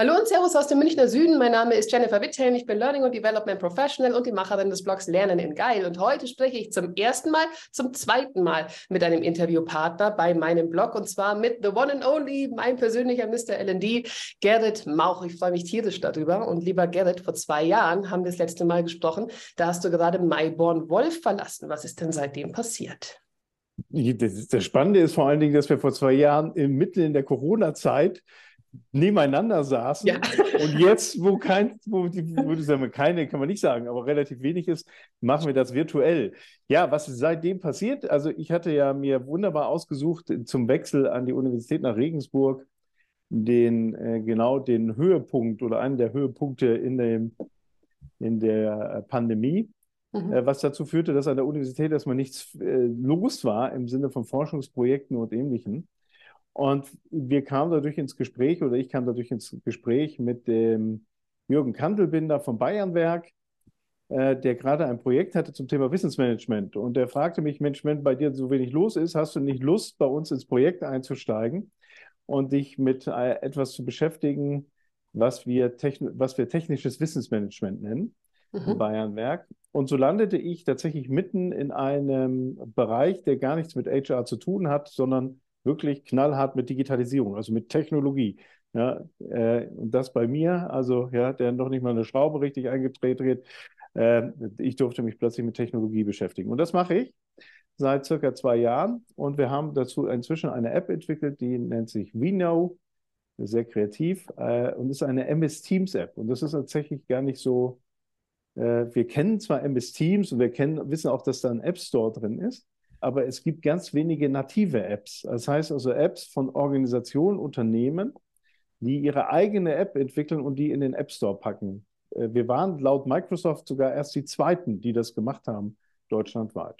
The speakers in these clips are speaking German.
Hallo und Servus aus dem Münchner Süden. Mein Name ist Jennifer Witthelm. Ich bin Learning und Development Professional und die Macherin des Blogs Lernen in Geil. Und heute spreche ich zum ersten Mal, zum zweiten Mal mit einem Interviewpartner bei meinem Blog und zwar mit The One and Only, mein persönlicher Mr. LD, Gerrit Mauch. Ich freue mich tierisch darüber. Und lieber Gerrit, vor zwei Jahren haben wir das letzte Mal gesprochen. Da hast du gerade Mayborn Wolf verlassen. Was ist denn seitdem passiert? Das, das Spannende ist vor allen Dingen, dass wir vor zwei Jahren mitten in der Corona-Zeit nebeneinander saßen. Ja. Und jetzt, wo kein, wo, wo sagen, keine, kann man nicht sagen, aber relativ wenig ist, machen wir das virtuell. Ja, was ist seitdem passiert? Also ich hatte ja mir wunderbar ausgesucht zum Wechsel an die Universität nach Regensburg den äh, genau den Höhepunkt oder einen der Höhepunkte in dem in der Pandemie. Mhm. Äh, was dazu führte, dass an der Universität erstmal nichts äh, los war im Sinne von Forschungsprojekten und Ähnlichem. Und wir kamen dadurch ins Gespräch, oder ich kam dadurch ins Gespräch mit dem Jürgen Kantelbinder vom Bayernwerk, äh, der gerade ein Projekt hatte zum Thema Wissensmanagement. Und der fragte mich, Mensch, wenn bei dir so wenig los ist, hast du nicht Lust, bei uns ins Projekt einzusteigen und dich mit äh, etwas zu beschäftigen, was wir, was wir technisches Wissensmanagement nennen, mhm. im Bayernwerk. Und so landete ich tatsächlich mitten in einem Bereich, der gar nichts mit HR zu tun hat, sondern wirklich knallhart mit Digitalisierung, also mit Technologie. Ja, äh, und das bei mir, also ja, der noch nicht mal eine Schraube richtig eingedreht äh, ich durfte mich plötzlich mit Technologie beschäftigen. Und das mache ich seit circa zwei Jahren. Und wir haben dazu inzwischen eine App entwickelt, die nennt sich WeKnow, sehr kreativ, äh, und ist eine MS Teams App. Und das ist tatsächlich gar nicht so, äh, wir kennen zwar MS Teams und wir kennen, wissen auch, dass da ein App Store drin ist, aber es gibt ganz wenige native Apps. Das heißt also Apps von Organisationen, Unternehmen, die ihre eigene App entwickeln und die in den App Store packen. Äh, wir waren laut Microsoft sogar erst die Zweiten, die das gemacht haben, deutschlandweit.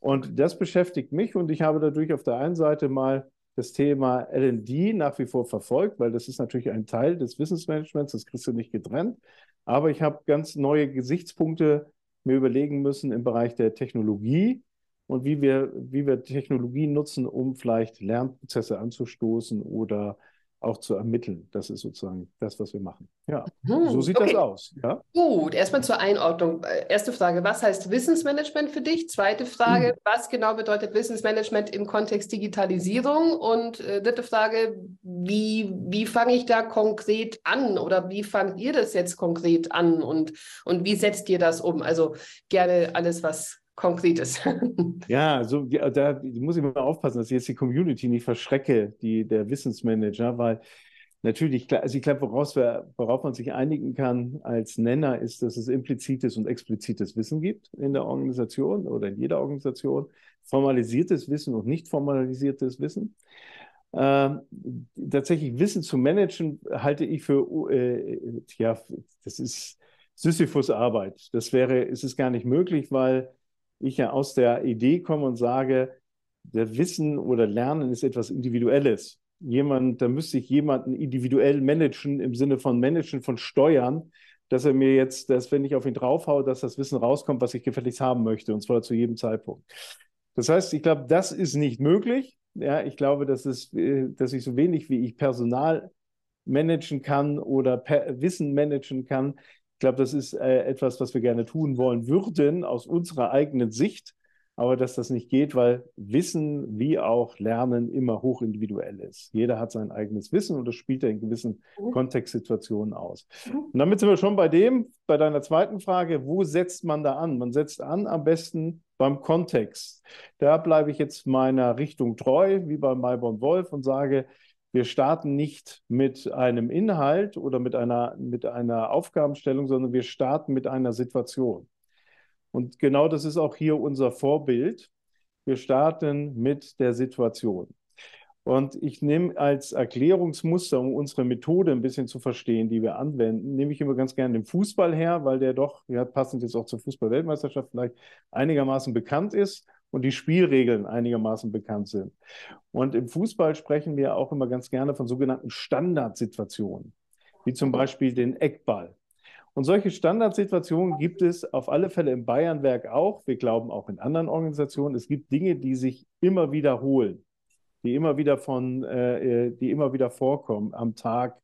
Und das beschäftigt mich und ich habe dadurch auf der einen Seite mal das Thema LD nach wie vor verfolgt, weil das ist natürlich ein Teil des Wissensmanagements, das kriegst du nicht getrennt. Aber ich habe ganz neue Gesichtspunkte mir überlegen müssen im Bereich der Technologie, und wie wir, wie wir Technologien nutzen, um vielleicht Lernprozesse anzustoßen oder auch zu ermitteln. Das ist sozusagen das, was wir machen. Ja, hm, so sieht okay. das aus. Ja? Gut, erstmal zur Einordnung. Erste Frage, was heißt Wissensmanagement für dich? Zweite Frage, hm. was genau bedeutet Wissensmanagement im Kontext Digitalisierung? Und äh, dritte Frage, wie, wie fange ich da konkret an oder wie fangt ihr das jetzt konkret an und, und wie setzt ihr das um? Also gerne alles, was Konkretes. ja, also da muss ich mal aufpassen, dass ich jetzt die Community nicht verschrecke, die, der Wissensmanager, weil natürlich, also ich glaube, woraus wir, worauf man sich einigen kann als Nenner, ist, dass es implizites und explizites Wissen gibt in der Organisation oder in jeder Organisation, formalisiertes Wissen und nicht formalisiertes Wissen. Ähm, tatsächlich Wissen zu managen, halte ich für, äh, ja, das ist Sisyphus Arbeit. Das wäre, ist es gar nicht möglich, weil ich ja aus der Idee komme und sage, der Wissen oder Lernen ist etwas Individuelles. Jemand, da müsste ich jemanden individuell managen im Sinne von managen von Steuern, dass er mir jetzt, dass wenn ich auf ihn draufhaue, dass das Wissen rauskommt, was ich gefälligst haben möchte, und zwar zu jedem Zeitpunkt. Das heißt, ich glaube, das ist nicht möglich. Ja, ich glaube, dass, es, äh, dass ich so wenig wie ich Personal managen kann oder Wissen managen kann, ich glaube, das ist äh, etwas, was wir gerne tun wollen würden aus unserer eigenen Sicht, aber dass das nicht geht, weil Wissen wie auch Lernen immer hochindividuell ist. Jeder hat sein eigenes Wissen und das spielt er in gewissen mhm. Kontextsituationen aus. Mhm. Und damit sind wir schon bei dem, bei deiner zweiten Frage, wo setzt man da an? Man setzt an am besten beim Kontext. Da bleibe ich jetzt meiner Richtung treu, wie bei Mayborn Wolf und sage, wir starten nicht mit einem Inhalt oder mit einer, mit einer Aufgabenstellung, sondern wir starten mit einer Situation. Und genau das ist auch hier unser Vorbild. Wir starten mit der Situation. Und ich nehme als Erklärungsmuster, um unsere Methode ein bisschen zu verstehen, die wir anwenden, nehme ich immer ganz gerne den Fußball her, weil der doch, ja, passend jetzt auch zur Fußball-Weltmeisterschaft vielleicht einigermaßen bekannt ist und die Spielregeln einigermaßen bekannt sind. Und im Fußball sprechen wir auch immer ganz gerne von sogenannten Standardsituationen, wie zum Beispiel den Eckball. Und solche Standardsituationen gibt es auf alle Fälle im Bayernwerk auch. Wir glauben auch in anderen Organisationen. Es gibt Dinge, die sich immer wiederholen, die immer wieder von, äh, die immer wieder vorkommen am Tag,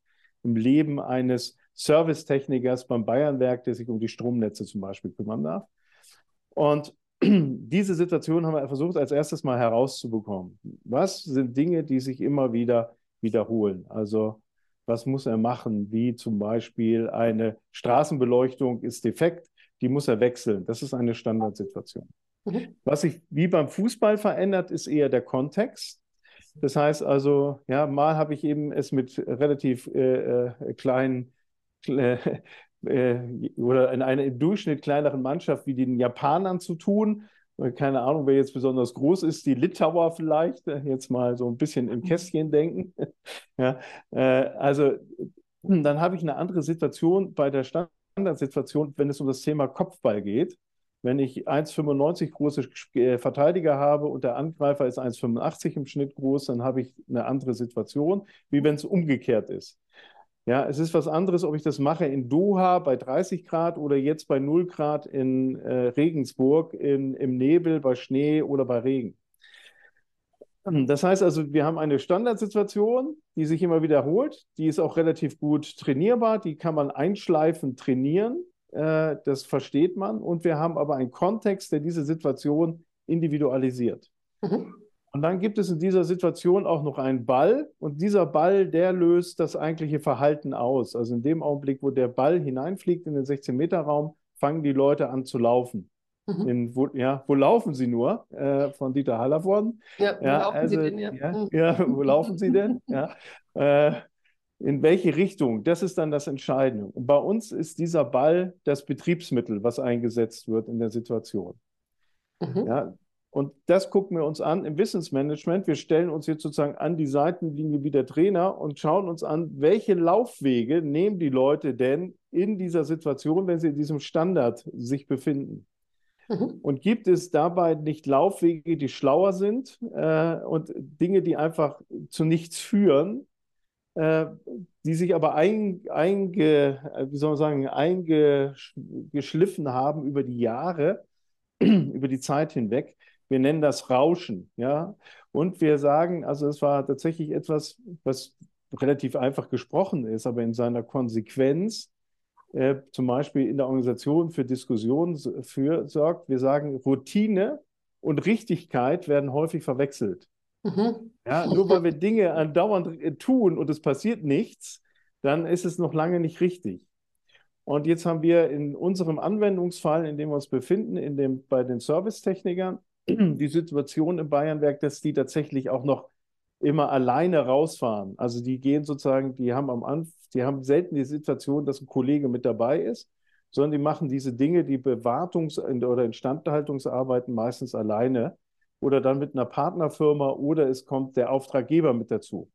im Leben eines Servicetechnikers beim Bayernwerk, der sich um die Stromnetze zum Beispiel kümmern darf. Und diese Situation haben wir versucht, als erstes mal herauszubekommen. Was sind Dinge, die sich immer wieder wiederholen? Also, was muss er machen? Wie zum Beispiel eine Straßenbeleuchtung ist defekt, die muss er wechseln. Das ist eine Standardsituation. Mhm. Was sich wie beim Fußball verändert, ist eher der Kontext. Das heißt also, ja, mal habe ich eben es mit relativ äh, äh kleinen äh, äh, oder in einer im Durchschnitt kleineren Mannschaft wie den Japanern zu tun. Keine Ahnung, wer jetzt besonders groß ist, die Litauer vielleicht, äh, jetzt mal so ein bisschen im Kästchen denken. ja, äh, also dann habe ich eine andere Situation bei der Standardsituation, wenn es um das Thema Kopfball geht. Wenn ich 1,95 große Verteidiger habe und der Angreifer ist 1,85 im Schnitt groß, dann habe ich eine andere Situation, wie wenn es umgekehrt ist. Ja, es ist was anderes, ob ich das mache in Doha bei 30 Grad oder jetzt bei 0 Grad in äh, Regensburg in, im Nebel, bei Schnee oder bei Regen. Das heißt also, wir haben eine Standardsituation, die sich immer wiederholt. Die ist auch relativ gut trainierbar. Die kann man einschleifen trainieren. Äh, das versteht man. Und wir haben aber einen Kontext, der diese Situation individualisiert. Mhm. Und dann gibt es in dieser Situation auch noch einen Ball und dieser Ball, der löst das eigentliche Verhalten aus. Also in dem Augenblick, wo der Ball hineinfliegt in den 16-Meter-Raum, fangen die Leute an zu laufen. Mhm. In, wo, ja, wo laufen sie nur? Äh, von Dieter Hallervorden. Ja, wo ja, laufen also, sie denn? Ja. Ja, mhm. ja, wo laufen sie denn? Ja. Äh, in welche Richtung? Das ist dann das Entscheidende. Und bei uns ist dieser Ball das Betriebsmittel, was eingesetzt wird in der Situation. Mhm. Ja, und das gucken wir uns an im Wissensmanagement. Wir stellen uns jetzt sozusagen an die Seitenlinie wie der Trainer und schauen uns an, welche Laufwege nehmen die Leute denn in dieser Situation, wenn sie in diesem Standard sich befinden. Mhm. Und gibt es dabei nicht Laufwege, die schlauer sind äh, und Dinge, die einfach zu nichts führen, äh, die sich aber ein, einge, wie soll man sagen, eingeschliffen haben über die Jahre, über die Zeit hinweg? Wir nennen das Rauschen, ja. Und wir sagen, also es war tatsächlich etwas, was relativ einfach gesprochen ist, aber in seiner Konsequenz äh, zum Beispiel in der Organisation für Diskussionen für, sorgt. Wir sagen, Routine und Richtigkeit werden häufig verwechselt. Mhm. Ja, nur weil wir Dinge andauernd äh, tun und es passiert nichts, dann ist es noch lange nicht richtig. Und jetzt haben wir in unserem Anwendungsfall, in dem wir uns befinden, in dem, bei den Servicetechnikern, die Situation im Bayernwerk, dass die tatsächlich auch noch immer alleine rausfahren. Also die gehen sozusagen, die haben am Anfang, die haben selten die Situation, dass ein Kollege mit dabei ist, sondern die machen diese Dinge, die Bewartungs- oder Instandhaltungsarbeiten meistens alleine oder dann mit einer Partnerfirma oder es kommt der Auftraggeber mit dazu.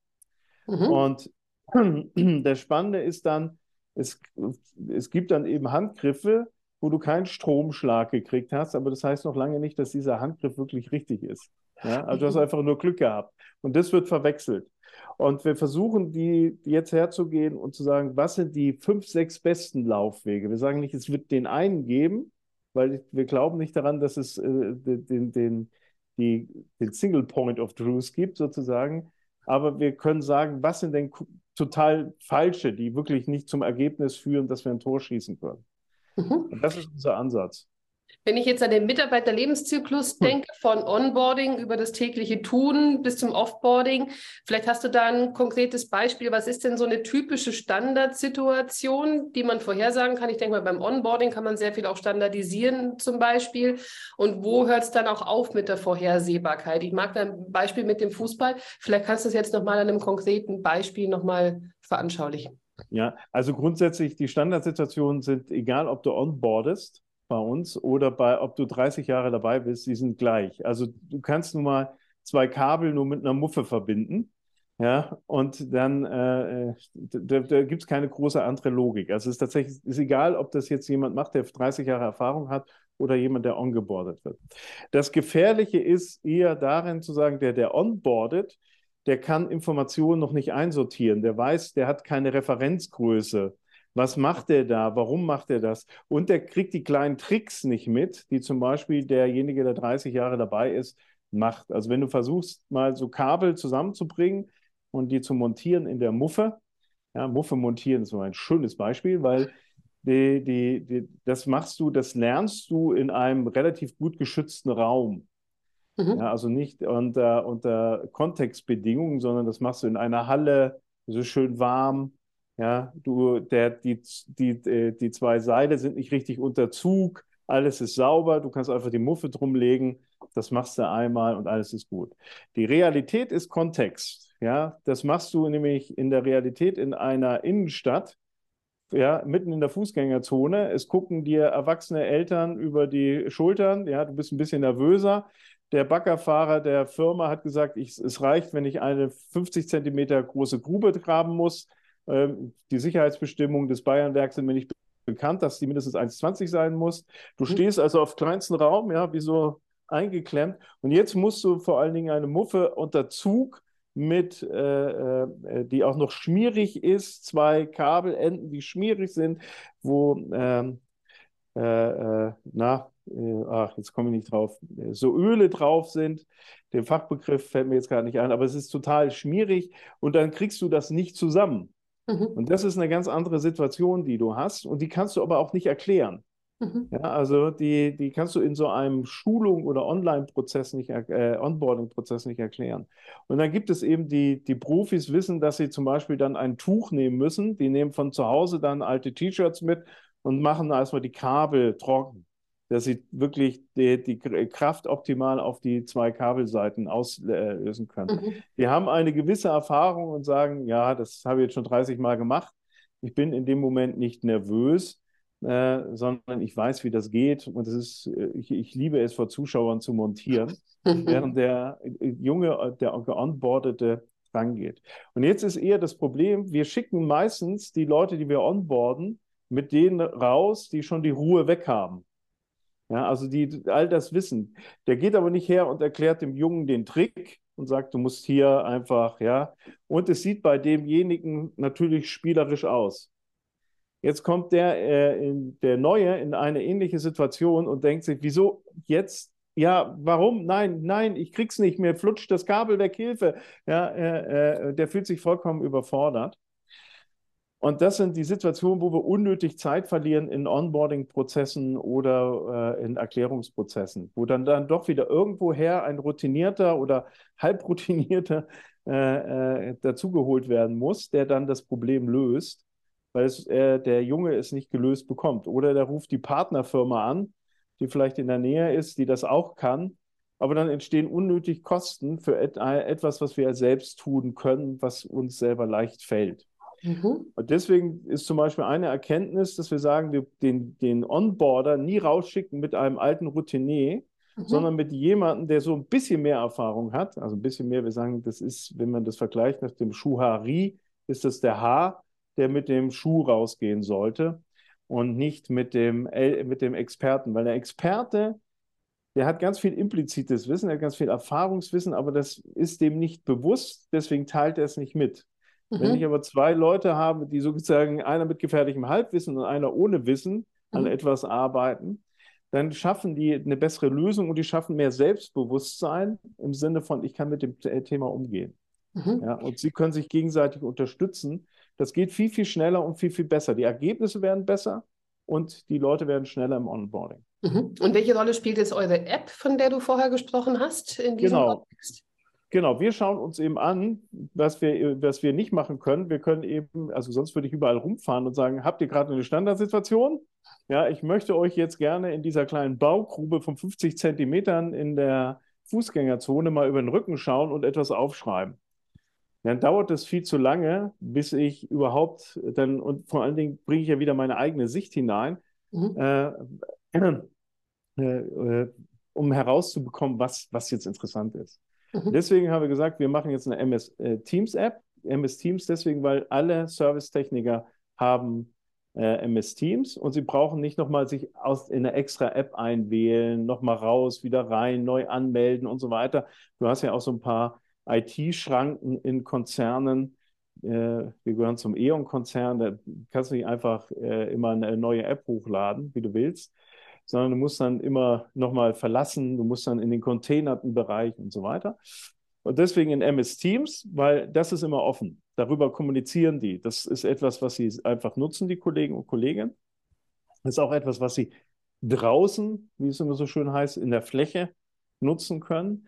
Mhm. Und das Spannende ist dann, es, es gibt dann eben Handgriffe, wo du keinen Stromschlag gekriegt hast, aber das heißt noch lange nicht, dass dieser Handgriff wirklich richtig ist. Ja? Also du hast einfach nur Glück gehabt. Und das wird verwechselt. Und wir versuchen, die jetzt herzugehen und zu sagen, was sind die fünf, sechs besten Laufwege? Wir sagen nicht, es wird den einen geben, weil wir glauben nicht daran, dass es äh, den, den, die, den Single Point of Truth gibt, sozusagen. Aber wir können sagen, was sind denn total falsche, die wirklich nicht zum Ergebnis führen, dass wir ein Tor schießen können. Mhm. Das ist unser Ansatz. Wenn ich jetzt an den Mitarbeiterlebenszyklus hm. denke, von Onboarding über das tägliche Tun bis zum Offboarding, vielleicht hast du da ein konkretes Beispiel. Was ist denn so eine typische Standardsituation, die man vorhersagen kann? Ich denke mal, beim Onboarding kann man sehr viel auch standardisieren zum Beispiel. Und wo hört es dann auch auf mit der Vorhersehbarkeit? Ich mag da ein Beispiel mit dem Fußball. Vielleicht kannst du es jetzt nochmal an einem konkreten Beispiel nochmal veranschaulichen. Ja, also grundsätzlich die Standardsituationen sind, egal ob du onboardest bei uns oder bei, ob du 30 Jahre dabei bist, die sind gleich. Also du kannst nun mal zwei Kabel nur mit einer Muffe verbinden. Ja, und dann äh, da, da gibt es keine große andere Logik. Also es ist tatsächlich ist egal, ob das jetzt jemand macht, der 30 Jahre Erfahrung hat oder jemand, der ongeboardet wird. Das Gefährliche ist eher darin zu sagen, der, der onboardet, der kann Informationen noch nicht einsortieren. Der weiß, der hat keine Referenzgröße. Was macht er da? Warum macht er das? Und der kriegt die kleinen Tricks nicht mit, die zum Beispiel derjenige, der 30 Jahre dabei ist, macht. Also wenn du versuchst, mal so Kabel zusammenzubringen und die zu montieren in der Muffe, Ja, Muffe montieren ist so ein schönes Beispiel, weil die, die, die, das machst du, das lernst du in einem relativ gut geschützten Raum. Mhm. Ja, also nicht unter, unter Kontextbedingungen, sondern das machst du in einer Halle, so schön warm. Ja, du, der, die, die, äh, die zwei Seile sind nicht richtig unter Zug, alles ist sauber, du kannst einfach die Muffe drumlegen, das machst du einmal und alles ist gut. Die Realität ist Kontext. Ja, das machst du nämlich in der Realität in einer Innenstadt, ja, mitten in der Fußgängerzone. Es gucken dir erwachsene Eltern über die Schultern. Ja, du bist ein bisschen nervöser. Der Baggerfahrer der Firma hat gesagt, ich, es reicht, wenn ich eine 50 Zentimeter große Grube graben muss. Ähm, die Sicherheitsbestimmungen des Bayernwerks sind mir nicht bekannt, dass die mindestens 1,20 sein muss. Du mhm. stehst also auf kleinsten Raum, ja, wie so eingeklemmt. Und jetzt musst du vor allen Dingen eine Muffe unter Zug mit, äh, äh, die auch noch schmierig ist, zwei Kabelenden, die schmierig sind, wo, ähm, äh, äh, na, äh, ach, jetzt komme ich nicht drauf, so Öle drauf sind. Der Fachbegriff fällt mir jetzt gar nicht ein, aber es ist total schmierig und dann kriegst du das nicht zusammen. Mhm. Und das ist eine ganz andere Situation, die du hast und die kannst du aber auch nicht erklären. Mhm. Ja, also die, die kannst du in so einem Schulung- oder Online-Prozess nicht, äh, Onboarding-Prozess nicht erklären. Und dann gibt es eben die, die Profis wissen, dass sie zum Beispiel dann ein Tuch nehmen müssen. Die nehmen von zu Hause dann alte T-Shirts mit und machen erstmal die Kabel trocken, dass sie wirklich die, die Kraft optimal auf die zwei Kabelseiten auslösen können. Mhm. Die haben eine gewisse Erfahrung und sagen, ja, das habe ich jetzt schon 30 Mal gemacht. Ich bin in dem Moment nicht nervös äh, sondern ich weiß, wie das geht und es ist, äh, ich, ich liebe es, vor Zuschauern zu montieren, während der äh, Junge, der geonboardete rangeht. Und jetzt ist eher das Problem, wir schicken meistens die Leute, die wir onboarden, mit denen raus, die schon die Ruhe weg haben. Ja, also die all das wissen. Der geht aber nicht her und erklärt dem Jungen den Trick und sagt, du musst hier einfach, ja. Und es sieht bei demjenigen natürlich spielerisch aus. Jetzt kommt der, äh, in, der Neue in eine ähnliche Situation und denkt sich, wieso jetzt? Ja, warum? Nein, nein, ich krieg's nicht mehr, flutscht das Kabel weg, Hilfe. Ja, äh, äh, der fühlt sich vollkommen überfordert. Und das sind die Situationen, wo wir unnötig Zeit verlieren in Onboarding-Prozessen oder äh, in Erklärungsprozessen, wo dann, dann doch wieder irgendwoher ein routinierter oder halbroutinierter äh, äh, dazugeholt werden muss, der dann das Problem löst weil es, äh, der Junge es nicht gelöst bekommt. Oder der ruft die Partnerfirma an, die vielleicht in der Nähe ist, die das auch kann. Aber dann entstehen unnötig Kosten für et äh, etwas, was wir selbst tun können, was uns selber leicht fällt. Mhm. Und deswegen ist zum Beispiel eine Erkenntnis, dass wir sagen, wir den, den Onboarder nie rausschicken mit einem alten Routinier, mhm. sondern mit jemandem, der so ein bisschen mehr Erfahrung hat. Also ein bisschen mehr, wir sagen, das ist, wenn man das vergleicht nach dem Schuhari, ist das der Haar der mit dem Schuh rausgehen sollte und nicht mit dem, mit dem Experten, weil der Experte, der hat ganz viel implizites Wissen, er hat ganz viel Erfahrungswissen, aber das ist dem nicht bewusst, deswegen teilt er es nicht mit. Mhm. Wenn ich aber zwei Leute habe, die sozusagen einer mit gefährlichem Halbwissen und einer ohne Wissen an mhm. etwas arbeiten, dann schaffen die eine bessere Lösung und die schaffen mehr Selbstbewusstsein im Sinne von, ich kann mit dem Thema umgehen. Mhm. Ja, und sie können sich gegenseitig unterstützen. Das geht viel, viel schneller und viel, viel besser. Die Ergebnisse werden besser und die Leute werden schneller im Onboarding. Mhm. Und welche Rolle spielt jetzt eure App, von der du vorher gesprochen hast, in diesem genau. Kontext? Genau, wir schauen uns eben an, was wir, was wir nicht machen können. Wir können eben, also sonst würde ich überall rumfahren und sagen, habt ihr gerade eine Standardsituation? Ja, ich möchte euch jetzt gerne in dieser kleinen Baugrube von 50 Zentimetern in der Fußgängerzone mal über den Rücken schauen und etwas aufschreiben dann dauert es viel zu lange, bis ich überhaupt dann, und vor allen Dingen bringe ich ja wieder meine eigene Sicht hinein, mhm. äh, äh, äh, um herauszubekommen, was, was jetzt interessant ist. Mhm. Deswegen haben wir gesagt, wir machen jetzt eine MS äh, Teams App. MS Teams deswegen, weil alle Servicetechniker haben äh, MS Teams und sie brauchen nicht nochmal sich aus, in eine extra App einwählen, nochmal raus, wieder rein, neu anmelden und so weiter. Du hast ja auch so ein paar IT-Schranken in Konzernen. Äh, wir gehören zum E.ON-Konzern, da kannst du nicht einfach äh, immer eine neue App hochladen, wie du willst, sondern du musst dann immer nochmal verlassen, du musst dann in den containerten Bereich und so weiter. Und deswegen in MS Teams, weil das ist immer offen. Darüber kommunizieren die. Das ist etwas, was sie einfach nutzen, die Kollegen und Kolleginnen. Das ist auch etwas, was sie draußen, wie es immer so schön heißt, in der Fläche nutzen können.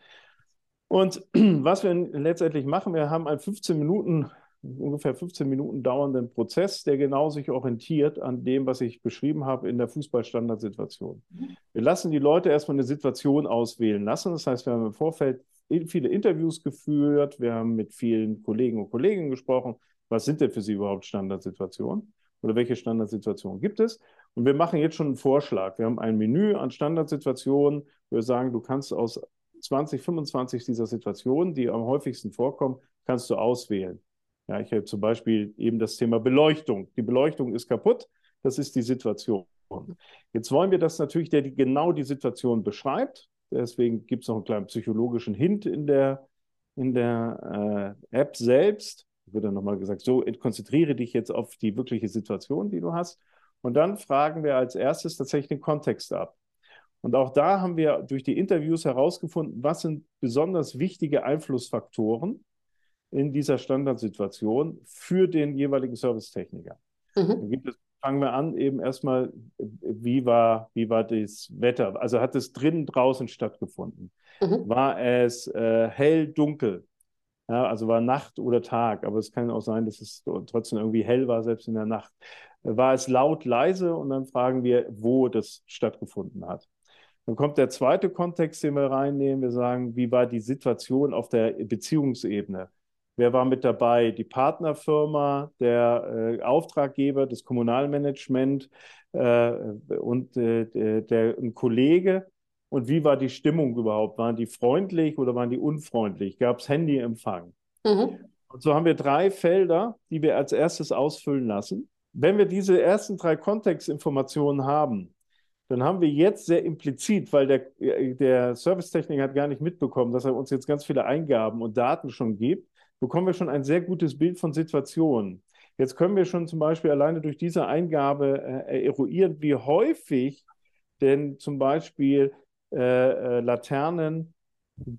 Und was wir letztendlich machen, wir haben einen 15 Minuten, ungefähr 15 Minuten dauernden Prozess, der genau sich orientiert an dem, was ich beschrieben habe in der Fußballstandardsituation. Wir lassen die Leute erstmal eine Situation auswählen lassen. Das heißt, wir haben im Vorfeld viele Interviews geführt, wir haben mit vielen Kollegen und Kolleginnen gesprochen. Was sind denn für sie überhaupt Standardsituationen? Oder welche Standardsituationen gibt es? Und wir machen jetzt schon einen Vorschlag. Wir haben ein Menü an Standardsituationen, wo wir sagen, du kannst aus 20, 25 dieser Situationen, die am häufigsten vorkommen, kannst du auswählen. Ja, ich habe zum Beispiel eben das Thema Beleuchtung. Die Beleuchtung ist kaputt. Das ist die Situation. Jetzt wollen wir das natürlich, der die genau die Situation beschreibt. Deswegen gibt es noch einen kleinen psychologischen Hint in der, in der äh, App selbst. Wird dann nochmal gesagt, so konzentriere dich jetzt auf die wirkliche Situation, die du hast. Und dann fragen wir als erstes tatsächlich den Kontext ab. Und auch da haben wir durch die Interviews herausgefunden, was sind besonders wichtige Einflussfaktoren in dieser Standardsituation für den jeweiligen Servicetechniker. Mhm. Es, fangen wir an, eben erstmal, wie war, wie war das Wetter? Also hat es drinnen, draußen stattgefunden? Mhm. War es äh, hell, dunkel? Ja, also war Nacht oder Tag, aber es kann auch sein, dass es trotzdem irgendwie hell war, selbst in der Nacht. War es laut, leise? Und dann fragen wir, wo das stattgefunden hat. Dann kommt der zweite Kontext, den wir reinnehmen. Wir sagen, wie war die Situation auf der Beziehungsebene? Wer war mit dabei? Die Partnerfirma, der äh, Auftraggeber, das Kommunalmanagement äh, und äh, der, der, ein Kollege. Und wie war die Stimmung überhaupt? Waren die freundlich oder waren die unfreundlich? Gab es Handyempfang? Mhm. Und so haben wir drei Felder, die wir als erstes ausfüllen lassen. Wenn wir diese ersten drei Kontextinformationen haben, dann haben wir jetzt sehr implizit, weil der, der Servicetechniker hat gar nicht mitbekommen, dass er uns jetzt ganz viele Eingaben und Daten schon gibt, bekommen wir schon ein sehr gutes Bild von Situationen. Jetzt können wir schon zum Beispiel alleine durch diese Eingabe äh, eruieren, wie häufig denn zum Beispiel äh, äh, Laternen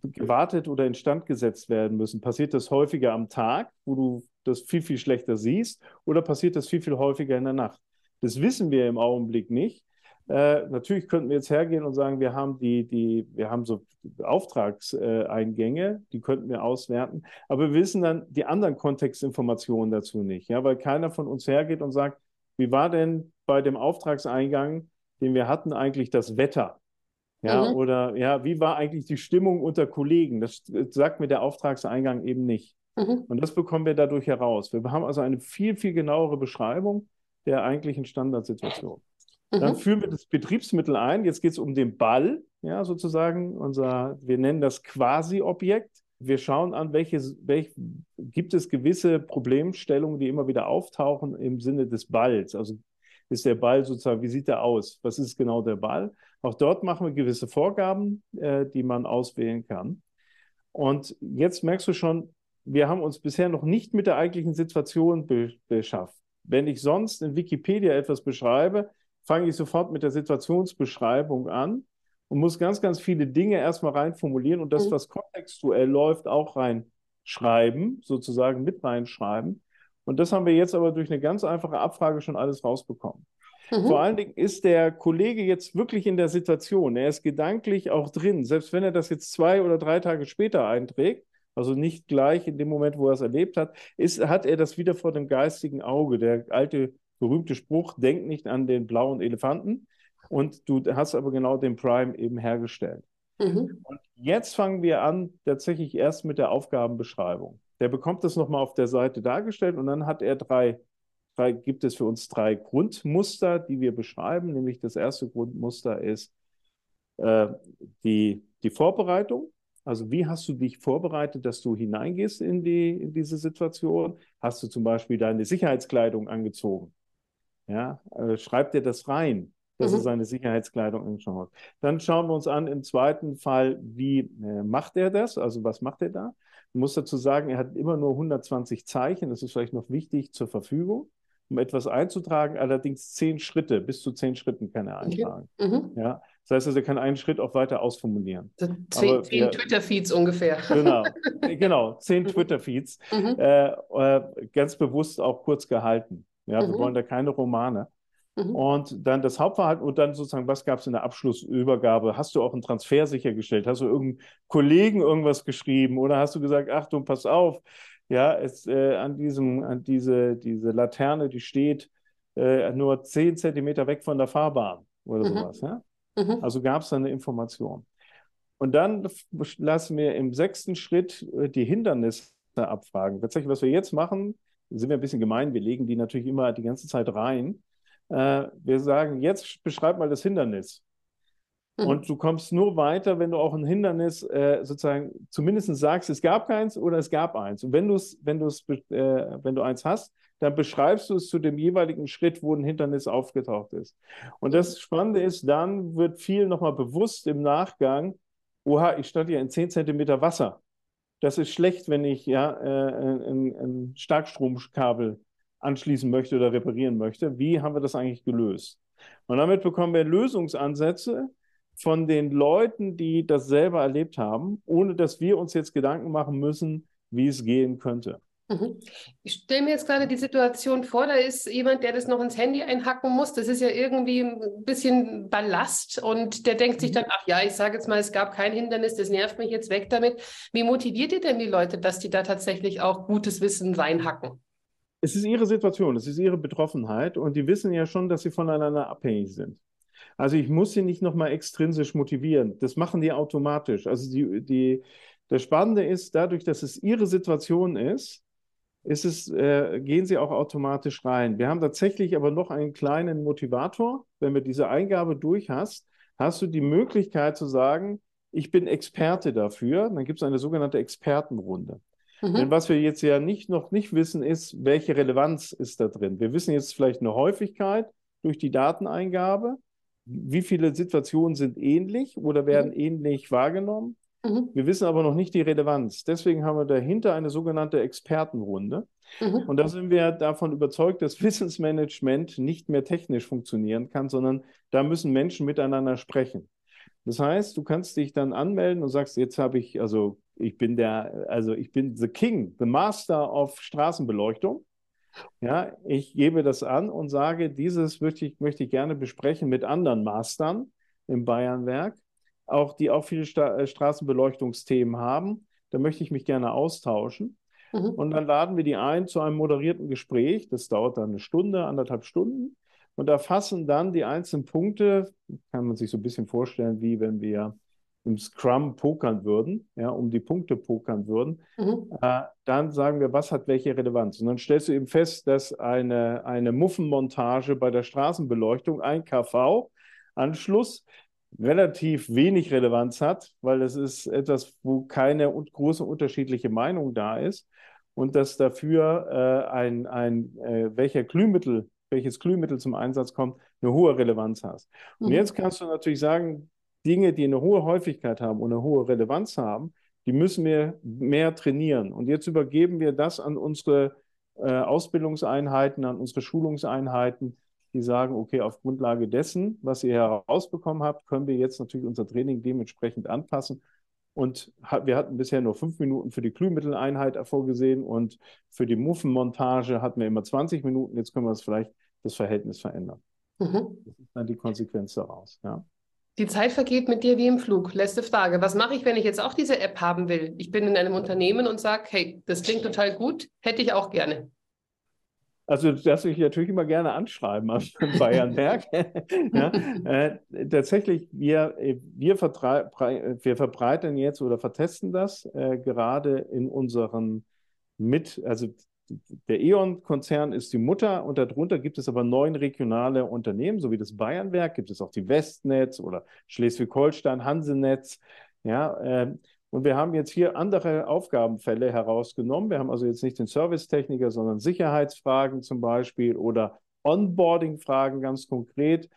gewartet oder instand gesetzt werden müssen. Passiert das häufiger am Tag, wo du das viel, viel schlechter siehst, oder passiert das viel, viel häufiger in der Nacht? Das wissen wir im Augenblick nicht. Äh, natürlich könnten wir jetzt hergehen und sagen, wir haben die, die, wir haben so Auftragseingänge, die könnten wir auswerten, aber wir wissen dann die anderen Kontextinformationen dazu nicht, ja, weil keiner von uns hergeht und sagt, wie war denn bei dem Auftragseingang, den wir hatten, eigentlich das Wetter? Ja, mhm. oder ja, wie war eigentlich die Stimmung unter Kollegen? Das sagt mir der Auftragseingang eben nicht. Mhm. Und das bekommen wir dadurch heraus. Wir haben also eine viel, viel genauere Beschreibung der eigentlichen Standardsituation. Dann mhm. führen wir das Betriebsmittel ein. Jetzt geht es um den Ball, ja, sozusagen. Unser, wir nennen das Quasi-Objekt. Wir schauen an, welche, welche, gibt es gewisse Problemstellungen, die immer wieder auftauchen im Sinne des Balls. Also ist der Ball sozusagen, wie sieht er aus? Was ist genau der Ball? Auch dort machen wir gewisse Vorgaben, äh, die man auswählen kann. Und jetzt merkst du schon, wir haben uns bisher noch nicht mit der eigentlichen Situation be beschafft. Wenn ich sonst in Wikipedia etwas beschreibe, fange ich sofort mit der Situationsbeschreibung an und muss ganz, ganz viele Dinge erstmal reinformulieren und das, mhm. was kontextuell läuft, auch reinschreiben, sozusagen mit reinschreiben. Und das haben wir jetzt aber durch eine ganz einfache Abfrage schon alles rausbekommen. Mhm. Vor allen Dingen ist der Kollege jetzt wirklich in der Situation. Er ist gedanklich auch drin. Selbst wenn er das jetzt zwei oder drei Tage später einträgt, also nicht gleich in dem Moment, wo er es erlebt hat, ist, hat er das wieder vor dem geistigen Auge. Der alte berühmte Spruch, denk nicht an den blauen Elefanten. Und du hast aber genau den Prime eben hergestellt. Mhm. Und jetzt fangen wir an, tatsächlich erst mit der Aufgabenbeschreibung. Der bekommt das nochmal auf der Seite dargestellt und dann hat er drei, drei, gibt es für uns drei Grundmuster, die wir beschreiben. Nämlich das erste Grundmuster ist äh, die, die Vorbereitung. Also wie hast du dich vorbereitet, dass du hineingehst in, die, in diese Situation? Hast du zum Beispiel deine Sicherheitskleidung angezogen? Ja, äh, schreibt er das rein, dass mhm. er seine Sicherheitskleidung anschaut. Dann schauen wir uns an im zweiten Fall, wie äh, macht er das? Also was macht er da? Ich muss dazu sagen, er hat immer nur 120 Zeichen, das ist vielleicht noch wichtig zur Verfügung, um etwas einzutragen, allerdings zehn Schritte, bis zu zehn Schritten kann er eintragen. Okay. Mhm. Ja, Das heißt also, er kann einen Schritt auch weiter ausformulieren. Zehn, zehn Twitter-Feeds ungefähr. Genau, genau, zehn Twitter-Feeds. Mhm. Äh, äh, ganz bewusst auch kurz gehalten. Ja, mhm. wir wollen da keine Romane. Mhm. Und dann das Hauptverhalten und dann sozusagen, was gab es in der Abschlussübergabe? Hast du auch einen Transfer sichergestellt? Hast du irgendeinem Kollegen irgendwas geschrieben oder hast du gesagt, Achtung, pass auf, ja, es, äh, an diesem, an diese, diese Laterne, die steht äh, nur zehn Zentimeter weg von der Fahrbahn oder mhm. sowas. Ja? Mhm. Also gab es da eine Information. Und dann lassen wir im sechsten Schritt äh, die Hindernisse abfragen. Tatsächlich, was wir jetzt machen, sind wir ein bisschen gemein, wir legen die natürlich immer die ganze Zeit rein. Äh, wir sagen, jetzt beschreib mal das Hindernis. Mhm. Und du kommst nur weiter, wenn du auch ein Hindernis äh, sozusagen zumindest sagst, es gab keins oder es gab eins. Und wenn du es, wenn du es, äh, wenn du eins hast, dann beschreibst du es zu dem jeweiligen Schritt, wo ein Hindernis aufgetaucht ist. Und das Spannende ist, dann wird viel nochmal bewusst im Nachgang, oha, ich stand hier in 10 Zentimeter Wasser. Das ist schlecht, wenn ich ja äh, ein, ein Starkstromkabel anschließen möchte oder reparieren möchte. Wie haben wir das eigentlich gelöst? Und damit bekommen wir Lösungsansätze von den Leuten, die das selber erlebt haben, ohne dass wir uns jetzt Gedanken machen müssen, wie es gehen könnte. Mhm. Ich stelle mir jetzt gerade die Situation vor, da ist jemand, der das noch ins Handy einhacken muss. Das ist ja irgendwie ein bisschen Ballast und der denkt sich mhm. dann, ach ja, ich sage jetzt mal, es gab kein Hindernis, das nervt mich jetzt weg damit. Wie motiviert ihr denn die Leute, dass die da tatsächlich auch gutes Wissen reinhacken? Es ist ihre Situation, es ist ihre Betroffenheit und die wissen ja schon, dass sie voneinander abhängig sind. Also ich muss sie nicht nochmal extrinsisch motivieren. Das machen die automatisch. Also die, die, das Spannende ist, dadurch, dass es ihre Situation ist, ist es, äh, gehen sie auch automatisch rein. Wir haben tatsächlich aber noch einen kleinen Motivator. Wenn du diese Eingabe durch hast, hast du die Möglichkeit zu sagen, ich bin Experte dafür. Dann gibt es eine sogenannte Expertenrunde. Mhm. Denn was wir jetzt ja nicht, noch nicht wissen, ist, welche Relevanz ist da drin. Wir wissen jetzt vielleicht eine Häufigkeit durch die Dateneingabe. Wie viele Situationen sind ähnlich oder werden mhm. ähnlich wahrgenommen? Mhm. Wir wissen aber noch nicht die Relevanz. Deswegen haben wir dahinter eine sogenannte Expertenrunde. Mhm. Und da sind wir davon überzeugt, dass Wissensmanagement nicht mehr technisch funktionieren kann, sondern da müssen Menschen miteinander sprechen. Das heißt, du kannst dich dann anmelden und sagst, jetzt habe ich, also ich bin der, also ich bin the King, the Master of Straßenbeleuchtung. Ja, ich gebe das an und sage, dieses möchte ich, möchte ich gerne besprechen mit anderen Mastern im Bayernwerk auch, die auch viele Sta äh, Straßenbeleuchtungsthemen haben. Da möchte ich mich gerne austauschen. Mhm. Und dann laden wir die ein zu einem moderierten Gespräch. Das dauert dann eine Stunde, anderthalb Stunden. Und erfassen dann die einzelnen Punkte, kann man sich so ein bisschen vorstellen, wie wenn wir im Scrum pokern würden, ja, um die Punkte pokern würden, mhm. äh, dann sagen wir, was hat welche Relevanz. Und dann stellst du eben fest, dass eine, eine Muffenmontage bei der Straßenbeleuchtung, ein KV-Anschluss, relativ wenig Relevanz hat, weil das ist etwas, wo keine große unterschiedliche Meinung da ist und dass dafür äh, ein, ein äh, welcher Glühmittel, welches Glühmittel zum Einsatz kommt, eine hohe Relevanz hat. Und mhm. jetzt kannst du natürlich sagen, Dinge, die eine hohe Häufigkeit haben und eine hohe Relevanz haben, die müssen wir mehr trainieren. Und jetzt übergeben wir das an unsere äh, Ausbildungseinheiten, an unsere Schulungseinheiten, die sagen, okay, auf Grundlage dessen, was ihr herausbekommen habt, können wir jetzt natürlich unser Training dementsprechend anpassen. Und wir hatten bisher nur fünf Minuten für die Glühmitteleinheit vorgesehen und für die Muffenmontage hatten wir immer 20 Minuten. Jetzt können wir das vielleicht das Verhältnis verändern. Mhm. Das ist dann die Konsequenz daraus. Ja. Die Zeit vergeht mit dir wie im Flug. Letzte Frage. Was mache ich, wenn ich jetzt auch diese App haben will? Ich bin in einem Unternehmen und sage, hey, das klingt total gut, hätte ich auch gerne. Also das ich natürlich immer gerne anschreiben am Bayernberg. ja, äh, tatsächlich, wir, wir, wir verbreiten jetzt oder vertesten das äh, gerade in unseren mit, also der E.ON-Konzern ist die Mutter und darunter gibt es aber neun regionale Unternehmen, so wie das Bayernwerk, gibt es auch die Westnetz oder Schleswig-Holstein, Hansenetz. Ja, äh, und wir haben jetzt hier andere Aufgabenfälle herausgenommen. Wir haben also jetzt nicht den Servicetechniker, sondern Sicherheitsfragen zum Beispiel oder Onboarding-Fragen ganz konkret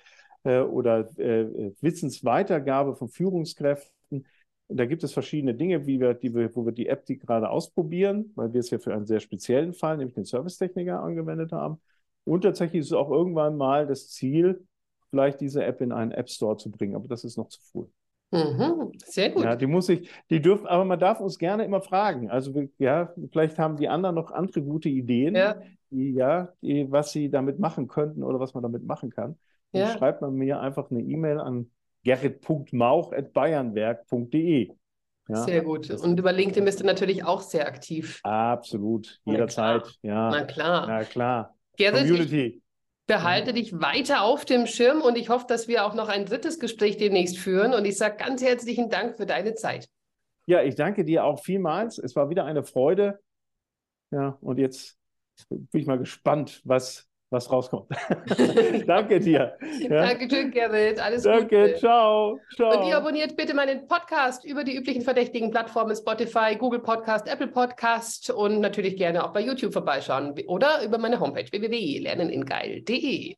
äh, oder äh, Wissensweitergabe von Führungskräften. Und da gibt es verschiedene Dinge, wie wir, die wir, wo wir die App die gerade ausprobieren, weil wir es ja für einen sehr speziellen Fall, nämlich den Servicetechniker, angewendet haben. Und tatsächlich ist es auch irgendwann mal das Ziel, vielleicht diese App in einen App Store zu bringen, aber das ist noch zu früh. Mhm, sehr gut. Ja, die muss ich, die dürfen, aber man darf uns gerne immer fragen. Also ja, vielleicht haben die anderen noch andere gute Ideen, ja, die, ja die, was sie damit machen könnten oder was man damit machen kann. Ja. schreibt man mir einfach eine E-Mail an gerrit.mauch.bayernwerk.de. Ja, sehr gut. Und über LinkedIn bist du natürlich auch sehr aktiv. Absolut, jederzeit. Ja. Na klar. Na klar. Gerrit, Community. Behalte dich weiter auf dem Schirm und ich hoffe, dass wir auch noch ein drittes Gespräch demnächst führen. Und ich sage ganz herzlichen Dank für deine Zeit. Ja, ich danke dir auch vielmals. Es war wieder eine Freude. Ja, und jetzt bin ich mal gespannt, was was rauskommt. Danke dir. Ja. Danke, Gerrit. Alles Danke, Gute. ciao. ciao. Und ihr abonniert bitte meinen Podcast über die üblichen verdächtigen Plattformen Spotify, Google Podcast, Apple Podcast und natürlich gerne auch bei YouTube vorbeischauen oder über meine Homepage www.lerneningeil.de.